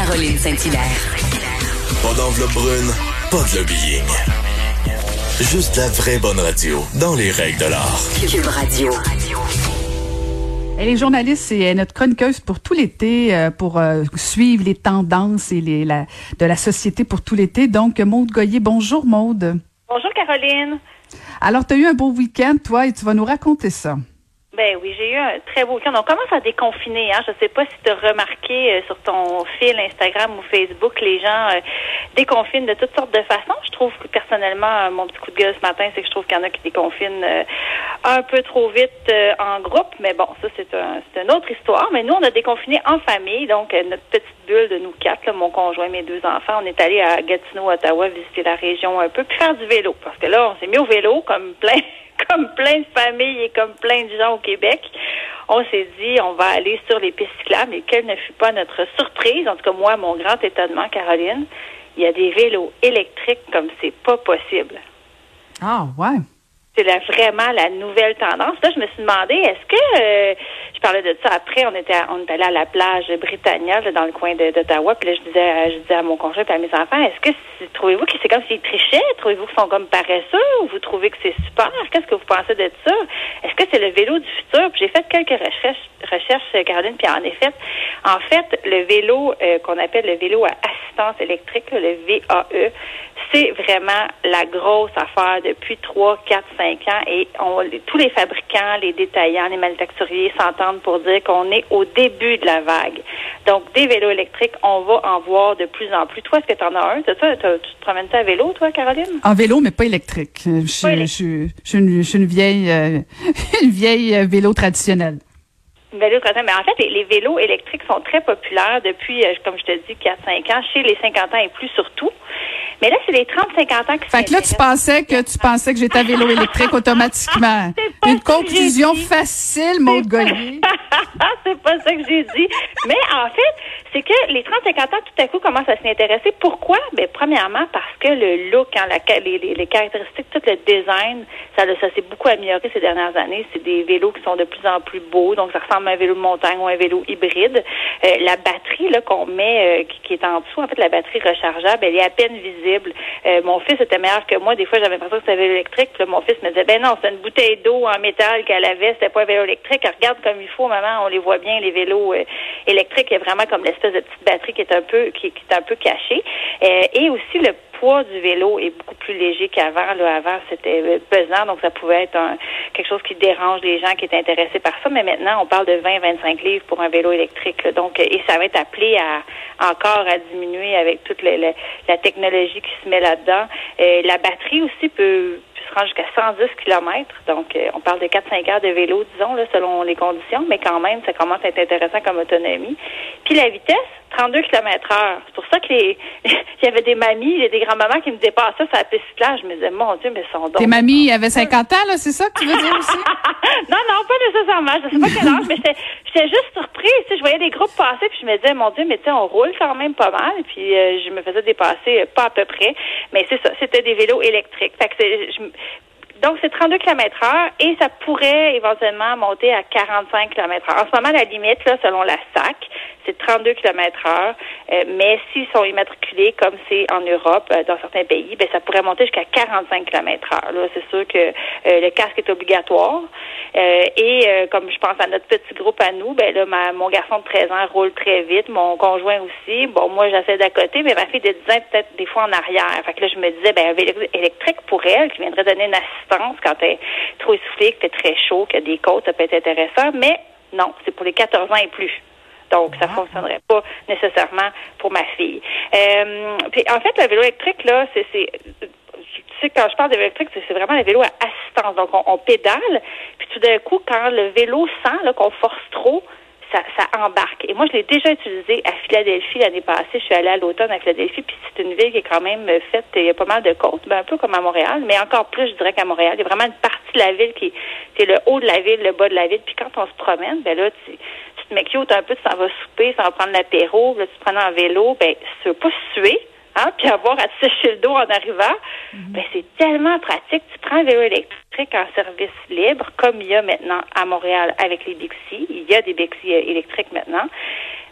Caroline Saint-Hilaire. Pas d'enveloppe brune, pas de lobbying. Juste la vraie bonne radio, dans les règles de l'art. Cube Radio. Elle est journaliste et elle est notre chroniqueuse pour tout l'été, euh, pour euh, suivre les tendances et les, la, de la société pour tout l'été. Donc, Maude Goyer, bonjour Maude. Bonjour Caroline. Alors, tu as eu un beau week-end, toi, et tu vas nous raconter ça. Ben oui, j'ai eu un très beau week-end. On commence à déconfiner. Hein. Je ne sais pas si tu as remarqué euh, sur ton fil Instagram ou Facebook, les gens euh, déconfinent de toutes sortes de façons. Je trouve que personnellement, euh, mon petit coup de gueule ce matin, c'est que je trouve qu'il y en a qui déconfinent un peu trop vite en groupe. Mais bon, ça, c'est un, une autre histoire. Mais nous, on a déconfiné en famille. Donc, notre petite bulle de nous quatre, mon conjoint, mes deux enfants, on est allé à Gatineau, Ottawa, visiter la région un peu, puis faire du vélo. Parce que là, on s'est mis au vélo comme plein comme plein de familles et comme plein de gens au Québec, on s'est dit, on va aller sur les pistes cyclables et quelle ne fut pas notre surprise, en tout cas moi, mon grand étonnement, Caroline, il y a des vélos électriques comme c'est pas possible. Ah, ouais. C'est vraiment la nouvelle tendance. Là, je me suis demandé, est-ce que euh, je parlais de ça après, on était on est allé à la plage Britannia dans le coin d'Ottawa, puis là je disais je disais à mon conjoint et à mes enfants, est-ce que trouvez-vous que c'est comme s'ils trichaient, trouvez-vous qu'ils sont comme paresseux ou vous trouvez que c'est super? Qu'est-ce que vous pensez de ça? Est-ce que c'est le vélo du futur? Puis j'ai fait quelques recherches recherches, Caroline, puis en effet, en fait, le vélo euh, qu'on appelle le vélo à assistance électrique, le VAE, c'est vraiment la grosse affaire depuis 3, 4, 5 ans et on, tous les fabricants, les détaillants, les manufacturiers s'entendent pour dire qu'on est au début de la vague. Donc, des vélos électriques, on va en voir de plus en plus. Toi, est-ce que tu en as un? tu te promènes à vélo, toi, Caroline? En vélo, mais pas électrique. Je, suis une, vieille, euh, une vieille euh, vélo traditionnelle. Vélo mais en fait, les, vélos électriques sont très populaires depuis, euh, comme je te dis, 4-5 ans, chez les 50 ans et plus surtout. Mais là, c'est les 30-50 ans qui Fait que là, tu pensais que tu pensais que j'étais à vélo électrique automatiquement. Une conclusion facile, Maud Gaulier. c'est pas ça que j'ai dit. Mais en fait, c'est que les 30-50 ans, tout à coup, commencent à s'y intéresser. Pourquoi? Ben, premièrement, parce que le look, hein, la, les, les, caractéristiques, tout le design, ça, ça s'est beaucoup amélioré ces dernières années. C'est des vélos qui sont de plus en plus beaux, donc ça ressemble à un vélo de montagne ou un vélo hybride. Euh, la batterie là qu'on met, euh, qui, est en dessous, en fait, la batterie rechargeable, elle est à peine visible. Euh, mon fils était meilleur que moi. Des fois, j'avais l'impression que c'était un vélo électrique. Puis mon fils me disait, ben non, c'est une bouteille d'eau en métal qu'elle avait, c'était pas un vélo électrique. regarde comme il faut, maman, on les voit bien, les vélos électriques. Il y a vraiment comme l'espèce de petite batterie qui est un peu, qui, qui est un peu cachée. et aussi le poids du vélo est beaucoup plus léger qu'avant. Là, avant, c'était pesant, donc ça pouvait être un, quelque chose qui dérange les gens qui étaient intéressés par ça. Mais maintenant, on parle de 20-25 livres pour un vélo électrique. Donc, et ça va être appelé à encore à diminuer avec toute la, technologie qui se met là-dedans. Euh, la batterie aussi peut se rendre jusqu'à 110 km. Donc, euh, on parle de 4-5 heures de vélo, disons, là, selon les conditions, mais quand même, ça commence à être intéressant comme autonomie. Puis la vitesse, 32 km heure. C'est pour ça que les, il y avait des mamies, des grands-mamans qui me ça, ça la piste Je me disais, mon Dieu, mais son donc. Tes mamies avaient 50 ans, là, c'est ça que tu veux dire aussi? non, non, pas nécessairement. Je sais pas quel âge, mais j'étais juste surprise. Tu sais, je voyais des groupes passer, puis je me disais, mon Dieu, mais tu sais, on roule quand même pas mal. Puis euh, je me faisais dépasser, euh, pas à peu près. Mais c'est ça, c'était des vélos électriques. Fait que je, donc, c'est 32 km heure et ça pourrait éventuellement monter à 45 km heure. En ce moment, la limite, là, selon la SAC, c'est 32 km heure. Euh, mais s'ils sont immatriculés, comme c'est en Europe, euh, dans certains pays, ben, ça pourrait monter jusqu'à 45 km heure. Là, c'est sûr que euh, le casque est obligatoire. et comme je pense à notre petit groupe à nous, ben là, ma, mon garçon de 13 ans roule très vite, mon conjoint aussi. Bon, moi, j'essaie d'à côté, mais ma fille de 10 ans peut-être des fois en arrière. Fait que là, je me disais, ben, un vélo électrique pour elle, qui viendrait donner une assistance quand elle est trop essoufflée, qu'il fait très chaud, a des côtes, ça peut être intéressant. Mais non, c'est pour les 14 ans et plus. Donc, ça ne ah. fonctionnerait pas nécessairement pour ma fille. Euh, puis, en fait, le vélo électrique, là, c'est tu sais, quand je parle de vélo électrique, c'est vraiment le vélo à assistance. Donc, on, pédale, puis tout d'un coup, quand le vélo sent qu'on force trop, ça, ça, embarque. Et moi, je l'ai déjà utilisé à Philadelphie l'année passée. Je suis allée à l'automne à Philadelphie, puis c'est une ville qui est quand même faite, il y a pas mal de côtes, ben, un peu comme à Montréal, mais encore plus, je dirais qu'à Montréal. Il y a vraiment une partie de la ville qui est le haut de la ville, le bas de la ville. Puis quand on se promène, ben là, tu, mais cute un peu, tu s'en vas souper, ça va prendre l'apéro, là, tu te prends en vélo, ben, tu veux pas suer, hein, puis avoir à te sécher le dos en arrivant, mhm. ben, c'est tellement pratique. Tu prends un vélo électrique en service libre, comme il y a maintenant à Montréal avec les Bixi. Il y a des Bixi euh, électriques maintenant.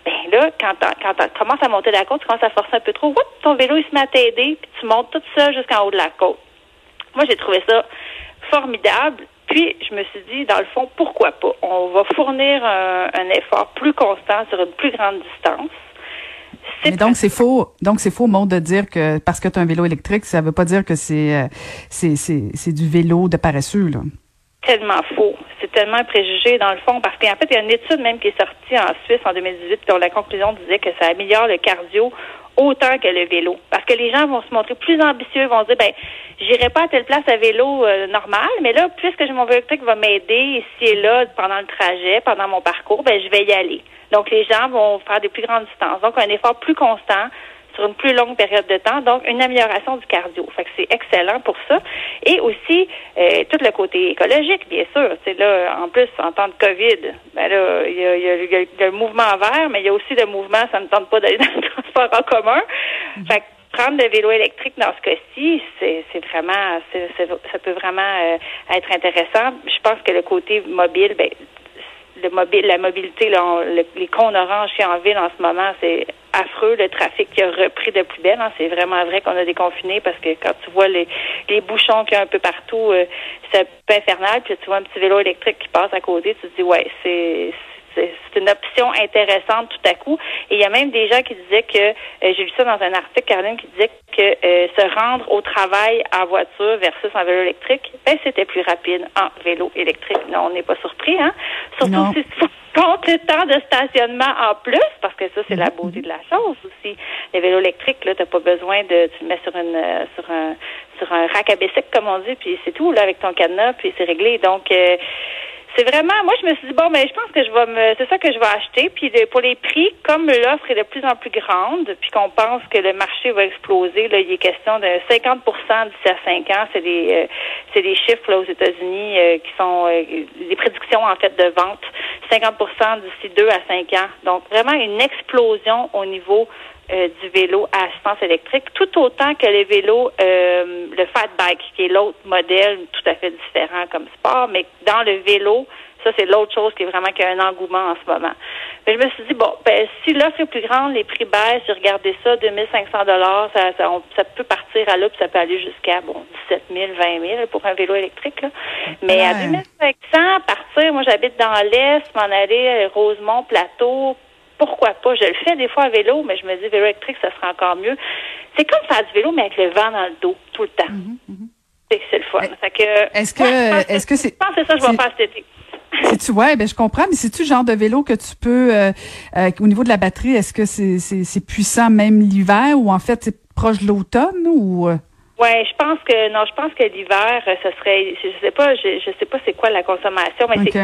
Ben là, quand tu commences à monter la côte, tu commences à forcer un peu trop, ton vélo, il se met à t'aider, puis tu montes tout ça jusqu'en haut de la côte. Moi, j'ai trouvé ça formidable. Puis, je me suis dit, dans le fond, pourquoi pas? On va fournir un, effort plus constant sur une plus grande distance. Mais donc c'est faux. Donc c'est faux, monde de dire que parce que tu as un vélo électrique, ça veut pas dire que c'est euh, c'est c'est du vélo de paresseux là. Tellement faux. C'est tellement un préjugé dans le fond parce qu'en fait il y a une étude même qui est sortie en Suisse en 2018 dont la conclusion disait que ça améliore le cardio autant que le vélo. Parce que les gens vont se montrer plus ambitieux, vont dire, ben, j'irai pas à telle place à vélo euh, normal, mais là, puisque mon vélo électrique va m'aider ici et là pendant le trajet, pendant mon parcours, ben, je vais y aller. Donc, les gens vont faire des plus grandes distances. Donc, un effort plus constant sur une plus longue période de temps, donc une amélioration du cardio. Fait que c'est excellent pour ça. Et aussi, euh, tout le côté écologique, bien sûr. C'est là, en plus, en temps de COVID, ben là, il y a, y, a, le mouvement vert, mais il y a aussi le mouvement, ça ne tente pas d'aller dans le transport en commun. Mm-hmm. Fait que prendre le vélo électrique dans ce cas-ci, c'est, vraiment, ça peut vraiment euh, être intéressant. Je pense que le côté mobile, ben, le la mobilité, les cônes oranges qui en ville en ce moment, c'est affreux. Le trafic qui a repris de plus belle. Hein. C'est vraiment vrai qu'on a déconfiné parce que quand tu vois les, les bouchons qu'il y a un peu partout, euh, c'est un peu infernal. Puis tu vois un petit vélo électrique qui passe à côté, tu te dis ouais, c'est c'est une option intéressante tout à coup. Et il y a même des gens qui disaient que, euh, j'ai lu ça dans un article, Caroline, qui disait que euh, se rendre au travail en voiture versus en vélo électrique, ben, c'était plus rapide en vélo électrique. Non, on n'est pas surpris, hein? Surtout si tu comptes le temps de stationnement en plus, parce que ça, c'est la mhm. beauté de la chose aussi. Les vélos électriques, là, t'as pas besoin de, tu le mets sur une, euh, sur un, sur un rack à bicycle, comme on dit, puis c'est tout, là, avec ton cadenas, puis c'est réglé. Donc, c'est vraiment, moi, je me suis dit, bon, mais je pense que je vais me, c'est ça que je vais acheter. Puis pour les prix, comme l'offre est de plus en plus grande, puis qu'on pense que le marché va exploser, là, il est question de 50% d'ici à 5 ans. C'est des, euh, c'est des chiffres, là, aux États-Unis, euh, qui sont euh, des prédictions, en fait, de vente. 50% d'ici 2 à 5 ans. Donc, vraiment une explosion au niveau euh, du vélo à assistance électrique, tout autant que les vélos, euh, le fat bike, qui est l'autre modèle tout à fait différent comme sport, mais dans le vélo, ça c'est l'autre chose qui est vraiment qui a un engouement en ce moment. Mais je me suis dit bon, ben si l'offre est plus grande, les prix baissent, j'ai regardé ça, 2500 dollars, ça, ça, ça, peut partir à là, puis ça peut aller jusqu'à bon 17 000, 20 000 pour un vélo électrique. Là. Mais à 2500, partir, moi j'habite dans l'est, m'en aller à Rosemont, Plateau, pourquoi pas? Je le fais des fois à vélo, mais je me dis vélo électrique, ça sera encore mieux. C'est comme faire du vélo, mais avec le vent dans le dos, tout le temps. Mhm, mhm. C'est le fun. Est-ce que, est-ce que c'est. Je pense que c'est ça que je vais faire cet été. Si tu ouais, ben je comprends, mais c'est tu le genre de vélo que tu peux euh, euh, au niveau de la batterie, est-ce que c'est c'est puissant même l'hiver ou en fait c'est proche de l'automne ou euh? Ouais, je pense que non, je pense que l'hiver, ce serait, je sais pas, je, je sais pas c'est quoi la consommation, mais c'est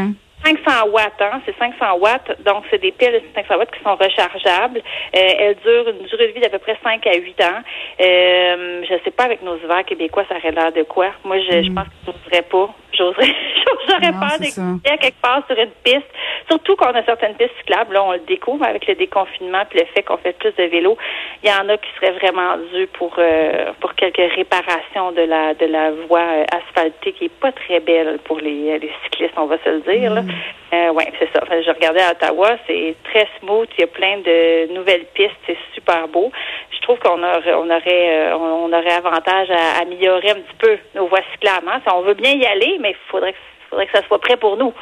500 watts, hein, c'est 500 watts, donc c'est des piles de 500 watts qui sont rechargeables. Euh, elles durent une durée de vie d'à peu près 5 à 8 ans. Euh, je sais pas avec nos hivers québécois, ça aurait l'air de quoi. Moi, je, je mm. pense que je n'oserais pas. J'oserais, j'aurais peur d'écouter quelque part sur une piste. Surtout qu'on a certaines pistes cyclables, là, on le découvre avec le déconfinement puis le fait qu'on fait plus de vélo. Il y en a qui seraient vraiment dus pour euh, pour quelques réparations de la de la voie euh, asphaltée qui est pas très belle pour les, les cyclistes, on va se le dire. Là. Mm. Euh, ouais, c'est ça. Enfin, je regardais à Ottawa, c'est très smooth. Il y a plein de nouvelles pistes, c'est super beau. Je trouve qu'on aurait, on aurait, euh, on aurait avantage à améliorer un petit peu nos voies cyclables. Hein. on veut bien y aller, mais il faudrait que faudrait que ça soit prêt pour nous.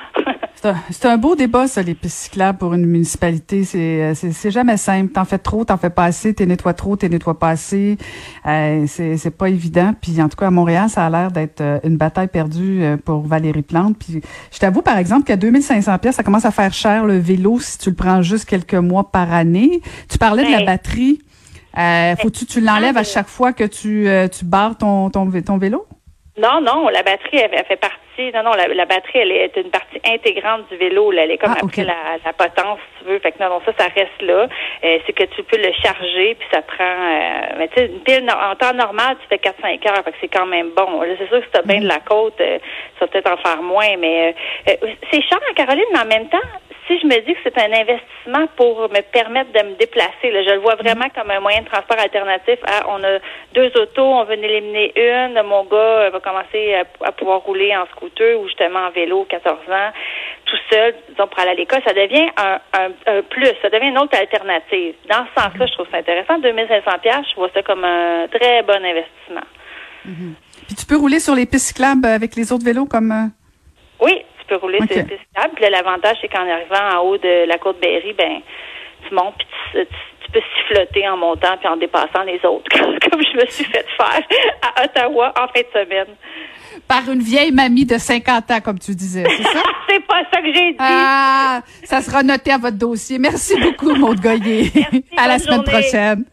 c'est un, beau débat, ça, les pistes cyclables pour une municipalité. C'est, euh, c'est, jamais simple. T'en fais trop, t'en fais pas assez, t'es nettoies trop, t'es nettoies pas assez. Euh, c'est, c'est pas évident. Puis en tout cas, à Montréal, ça a l'air d'être euh, une bataille perdue pour Valérie Plante. Puis je t'avoue, par exemple, qu'à 2500 pièces, ça commence à faire cher le vélo si tu le prends juste quelques mois par année. Tu parlais de la batterie. Euh, faut-tu tu l'enlèves à chaque fois que tu, tu barres ton, ton, ton vélo? Non, non, la batterie, elle, fait partie. Non, non, la, batterie, elle est une partie intégrante du vélo. Là. Elle est comme ah, après la, la, potence, si tu veux. Fait que non, non, ça, ça reste là. Euh, c'est que tu peux le charger, puis ça prend. Euh, mais tu sais, une pile en temps normal, tu fais 4-5 heures, fait que c'est quand même bon. c'est sûr que si t'as bien de la côte, euh, ça va peut-être en faire moins, mais c'est cher, Caroline, mais en même temps, si je me dis que c'est un investissement pour me permettre de me déplacer, là, je le vois vraiment comme un moyen de transport alternatif. on a deux autos, on veut en éliminer une. Mon gars va commencer à, pouvoir rouler en scooter ou justement en vélo, 14 ans. Tout seul, disons, pour aller à l'école, ça devient un, un, plus, ça devient une autre alternative. Dans ce sens-là, je trouve ça intéressant. 2500 je vois ça comme un très bon investissement. Mhm. Puis tu peux rouler sur les pistes cyclables avec les autres vélos comme... Euh? Oui, tu peux rouler sur pistes cyclables. Puis l'avantage, c'est qu'en arrivant en haut de la côte Berry, ben tu montes puis tu, tu, peux siffloter en montant puis en dépassant les autres, comme je me suis fait faire à Ottawa en fin de semaine. Par une vieille mamie de 50 ans, comme tu disais, c'est ça? c'est pas ça que j'ai dit. Ah, ça sera noté à votre dossier. Merci beaucoup, Maud Goyer. à la semaine prochaine.